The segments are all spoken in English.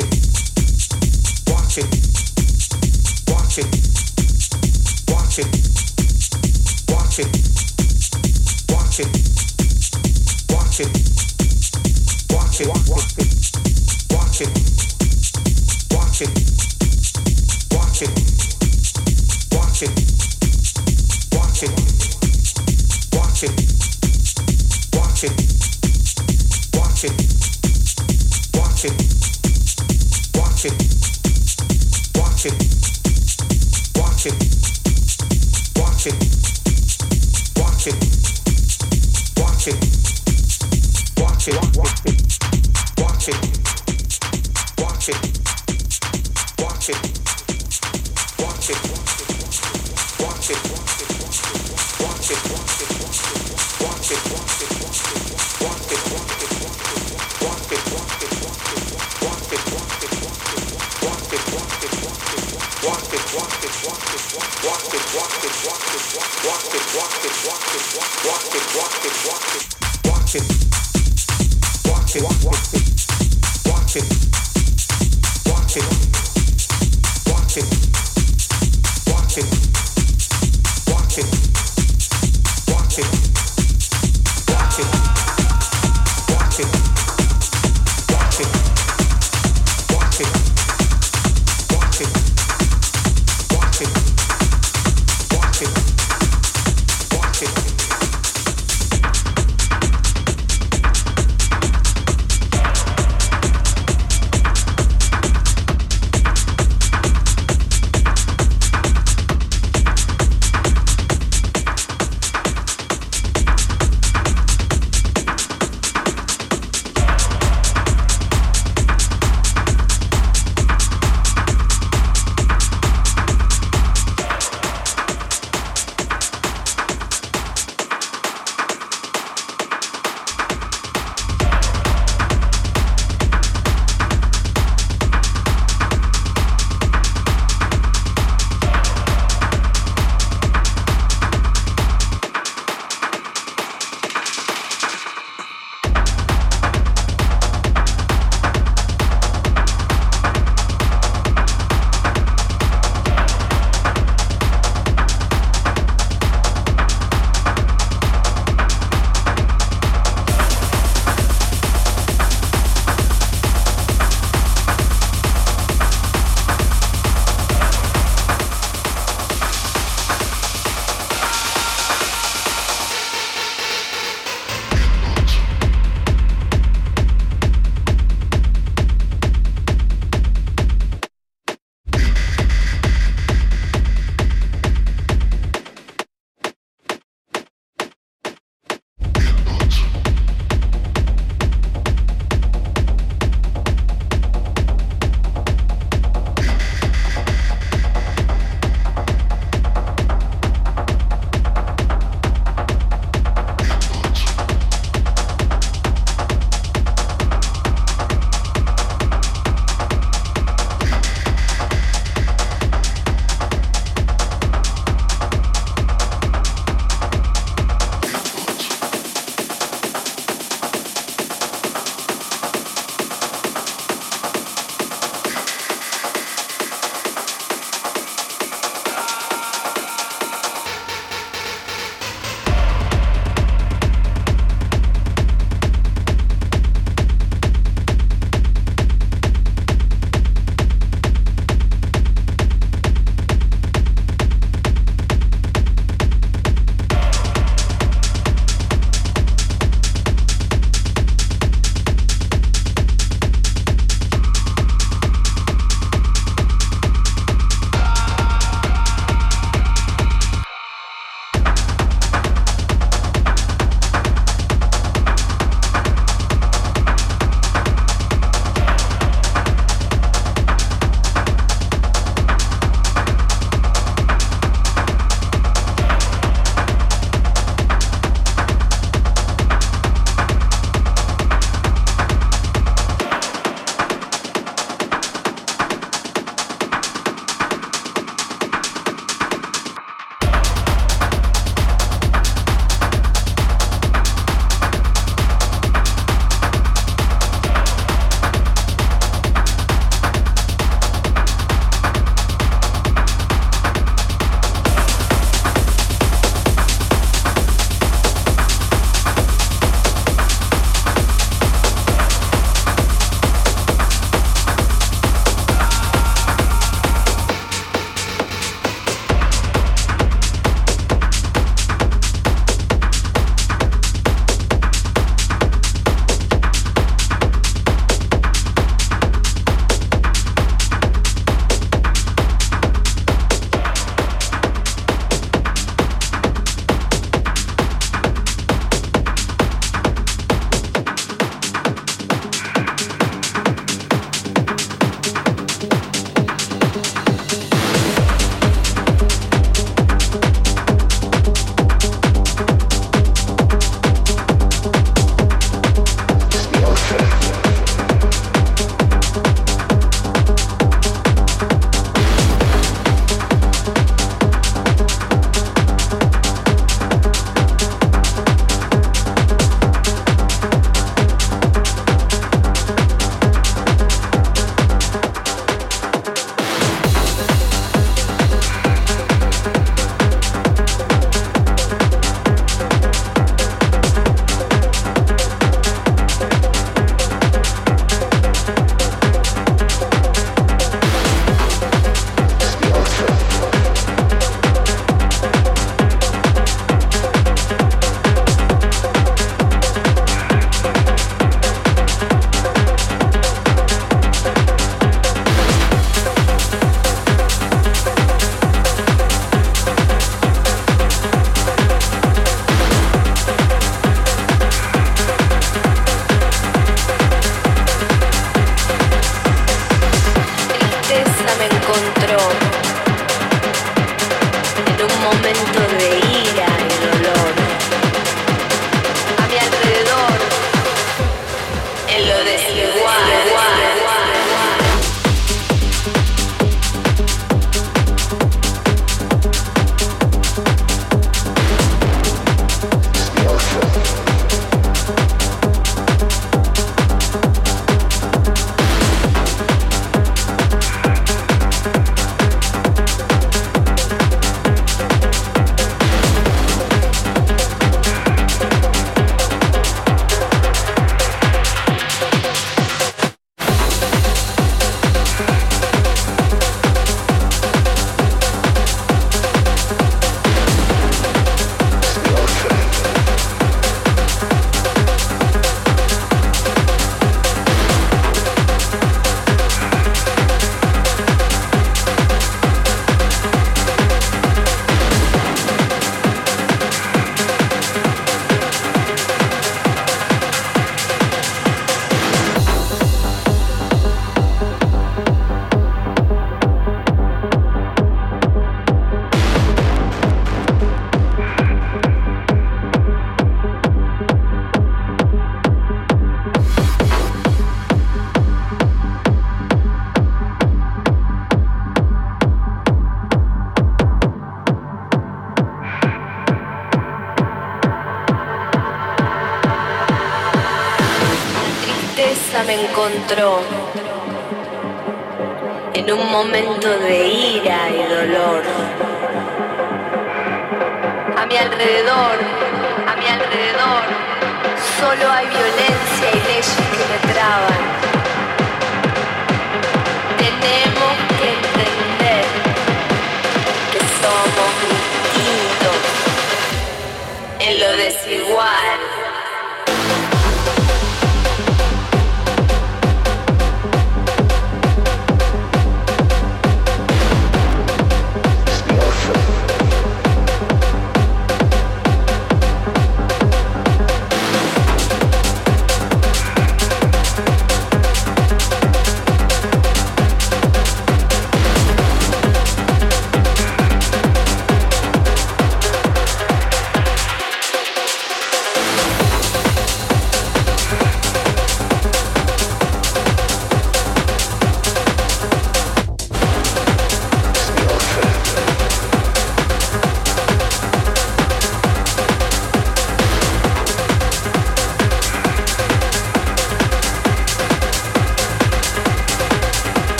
can be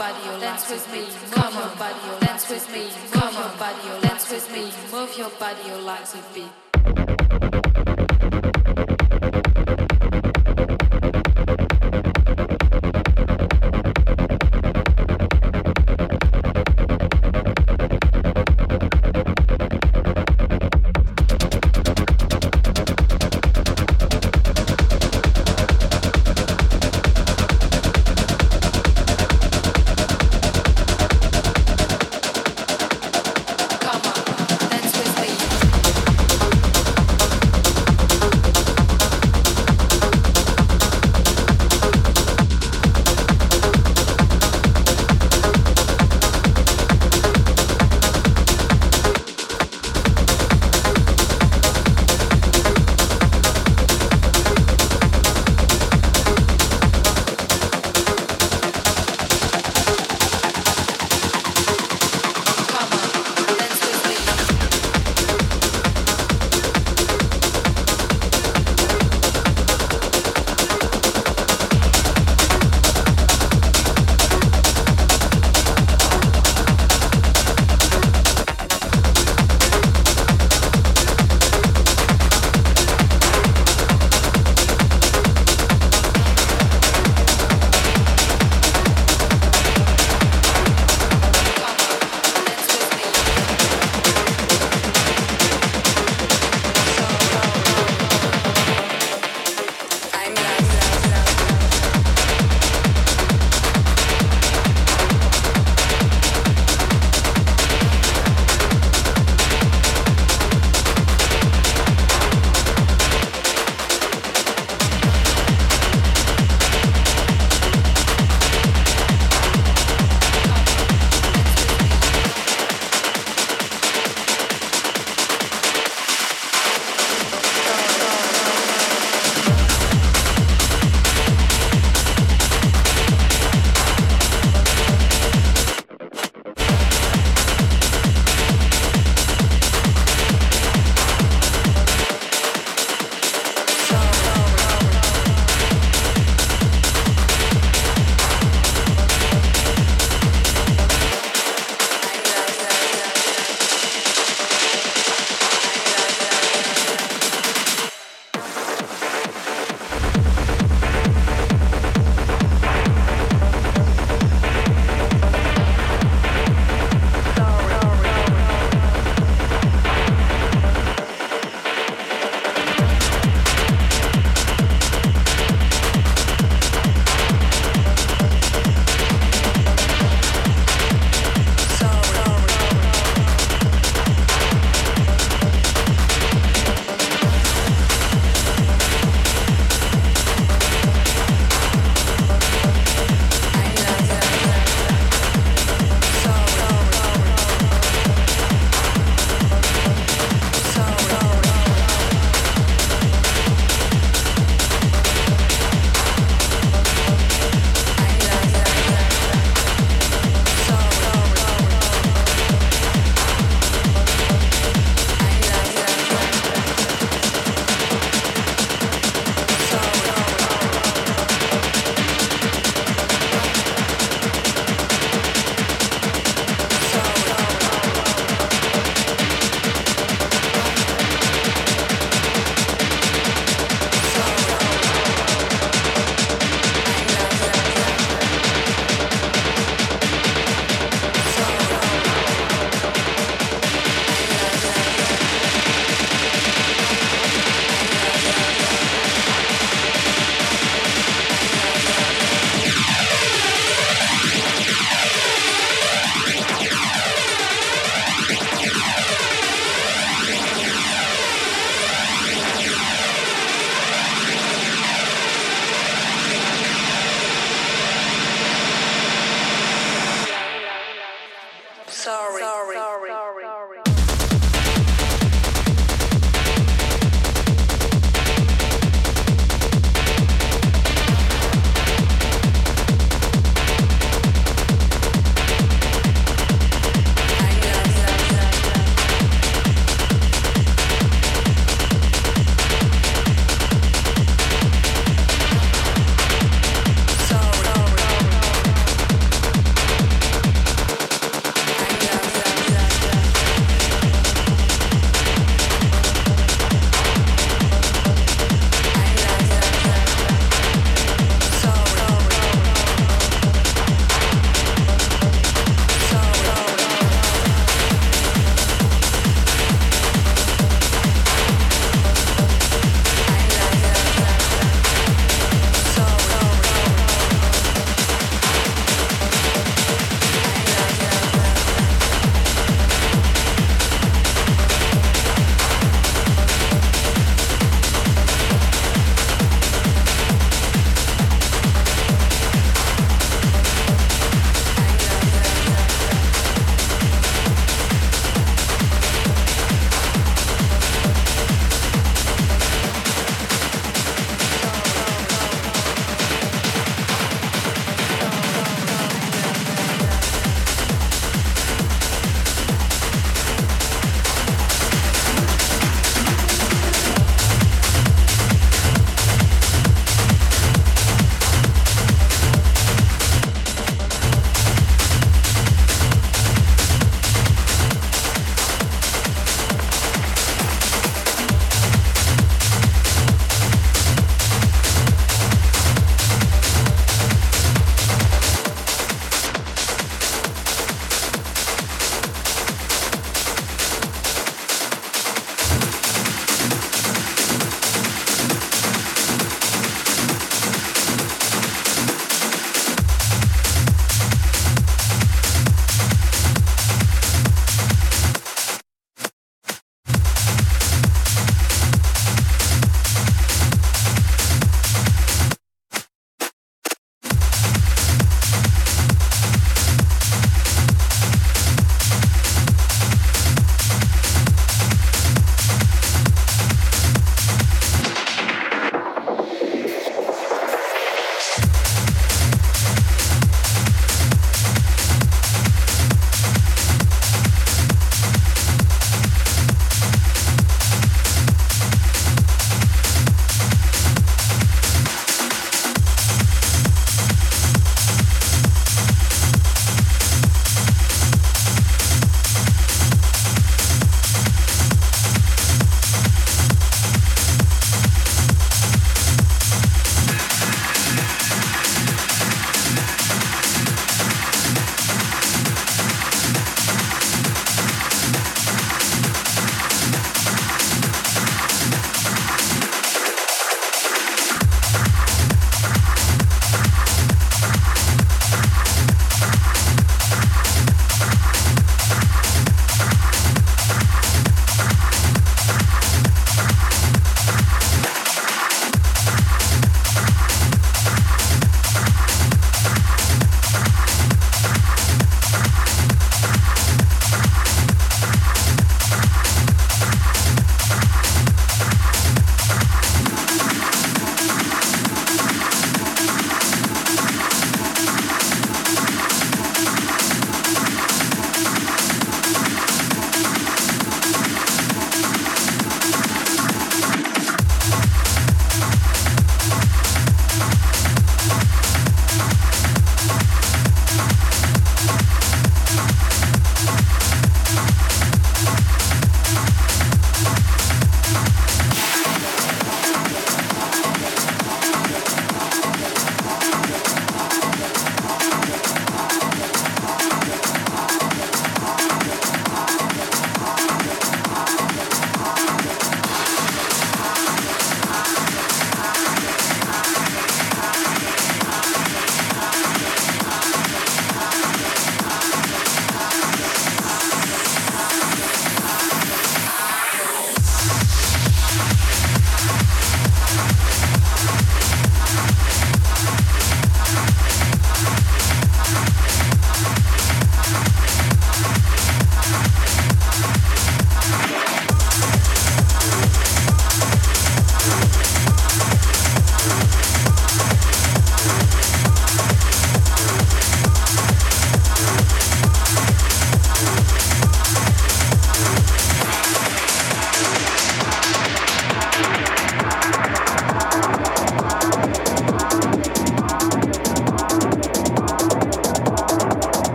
body, your dance with me, move your body, your dance with me, move your body, your dance with me, move your body, your legs with beat.